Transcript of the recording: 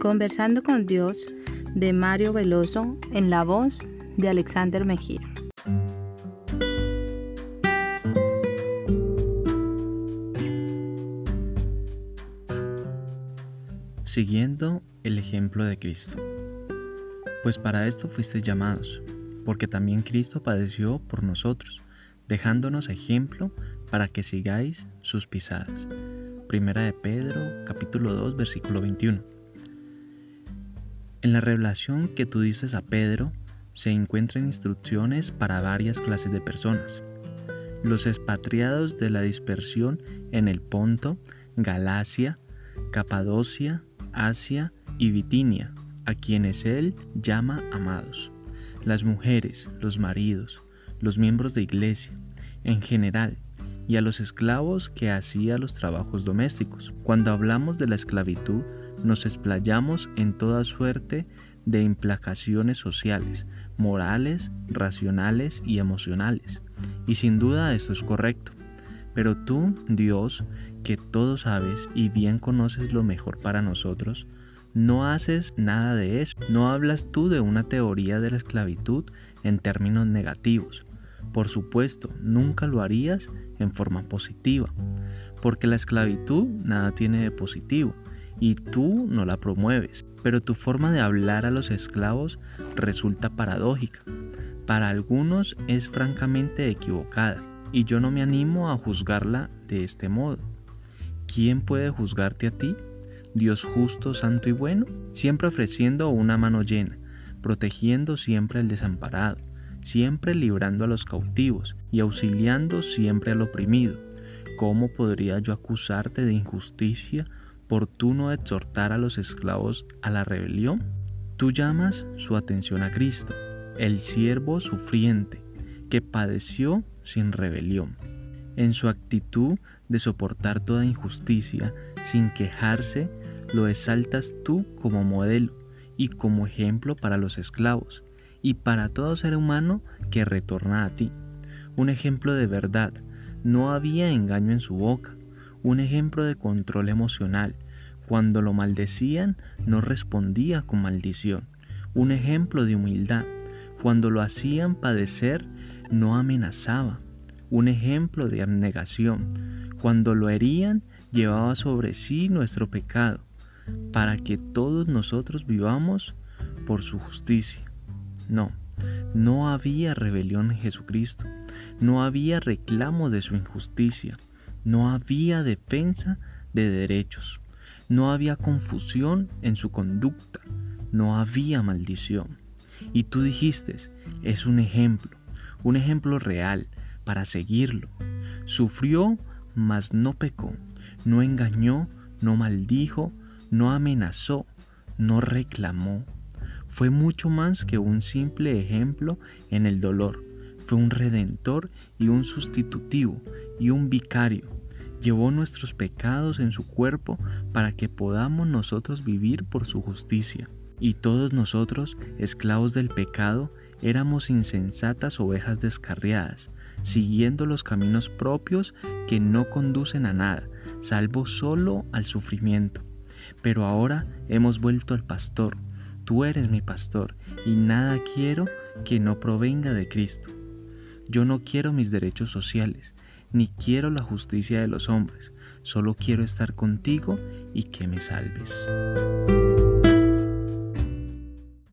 Conversando con Dios de Mario Veloso en la voz de Alexander Mejía. Siguiendo el ejemplo de Cristo. Pues para esto fuisteis llamados, porque también Cristo padeció por nosotros, dejándonos ejemplo para que sigáis sus pisadas. Primera de Pedro, capítulo 2, versículo 21. En la revelación que tú dices a Pedro, se encuentran instrucciones para varias clases de personas. Los expatriados de la dispersión en el Ponto, Galacia, Capadocia, Asia y Bitinia, a quienes él llama amados. Las mujeres, los maridos, los miembros de iglesia, en general, y a los esclavos que hacía los trabajos domésticos. Cuando hablamos de la esclavitud, nos explayamos en toda suerte de implacaciones sociales, morales, racionales y emocionales. Y sin duda esto es correcto. Pero tú, Dios, que todo sabes y bien conoces lo mejor para nosotros, no haces nada de eso. No hablas tú de una teoría de la esclavitud en términos negativos. Por supuesto, nunca lo harías en forma positiva, porque la esclavitud nada tiene de positivo y tú no la promueves. Pero tu forma de hablar a los esclavos resulta paradójica. Para algunos es francamente equivocada y yo no me animo a juzgarla de este modo. ¿Quién puede juzgarte a ti? Dios justo, santo y bueno, siempre ofreciendo una mano llena, protegiendo siempre al desamparado, siempre librando a los cautivos y auxiliando siempre al oprimido. ¿Cómo podría yo acusarte de injusticia por tú no exhortar a los esclavos a la rebelión? Tú llamas su atención a Cristo, el siervo sufriente, que padeció sin rebelión. En su actitud de soportar toda injusticia sin quejarse, lo exaltas tú como modelo y como ejemplo para los esclavos y para todo ser humano que retorna a ti. Un ejemplo de verdad, no había engaño en su boca, un ejemplo de control emocional. Cuando lo maldecían, no respondía con maldición. Un ejemplo de humildad. Cuando lo hacían padecer, no amenazaba. Un ejemplo de abnegación. Cuando lo herían, llevaba sobre sí nuestro pecado para que todos nosotros vivamos por su justicia. No, no había rebelión en Jesucristo, no había reclamo de su injusticia, no había defensa de derechos, no había confusión en su conducta, no había maldición. Y tú dijiste, es un ejemplo, un ejemplo real para seguirlo. Sufrió, mas no pecó, no engañó, no maldijo, no amenazó, no reclamó. Fue mucho más que un simple ejemplo en el dolor. Fue un redentor y un sustitutivo y un vicario. Llevó nuestros pecados en su cuerpo para que podamos nosotros vivir por su justicia. Y todos nosotros, esclavos del pecado, éramos insensatas ovejas descarriadas, siguiendo los caminos propios que no conducen a nada, salvo solo al sufrimiento. Pero ahora hemos vuelto al pastor. Tú eres mi pastor y nada quiero que no provenga de Cristo. Yo no quiero mis derechos sociales, ni quiero la justicia de los hombres, solo quiero estar contigo y que me salves.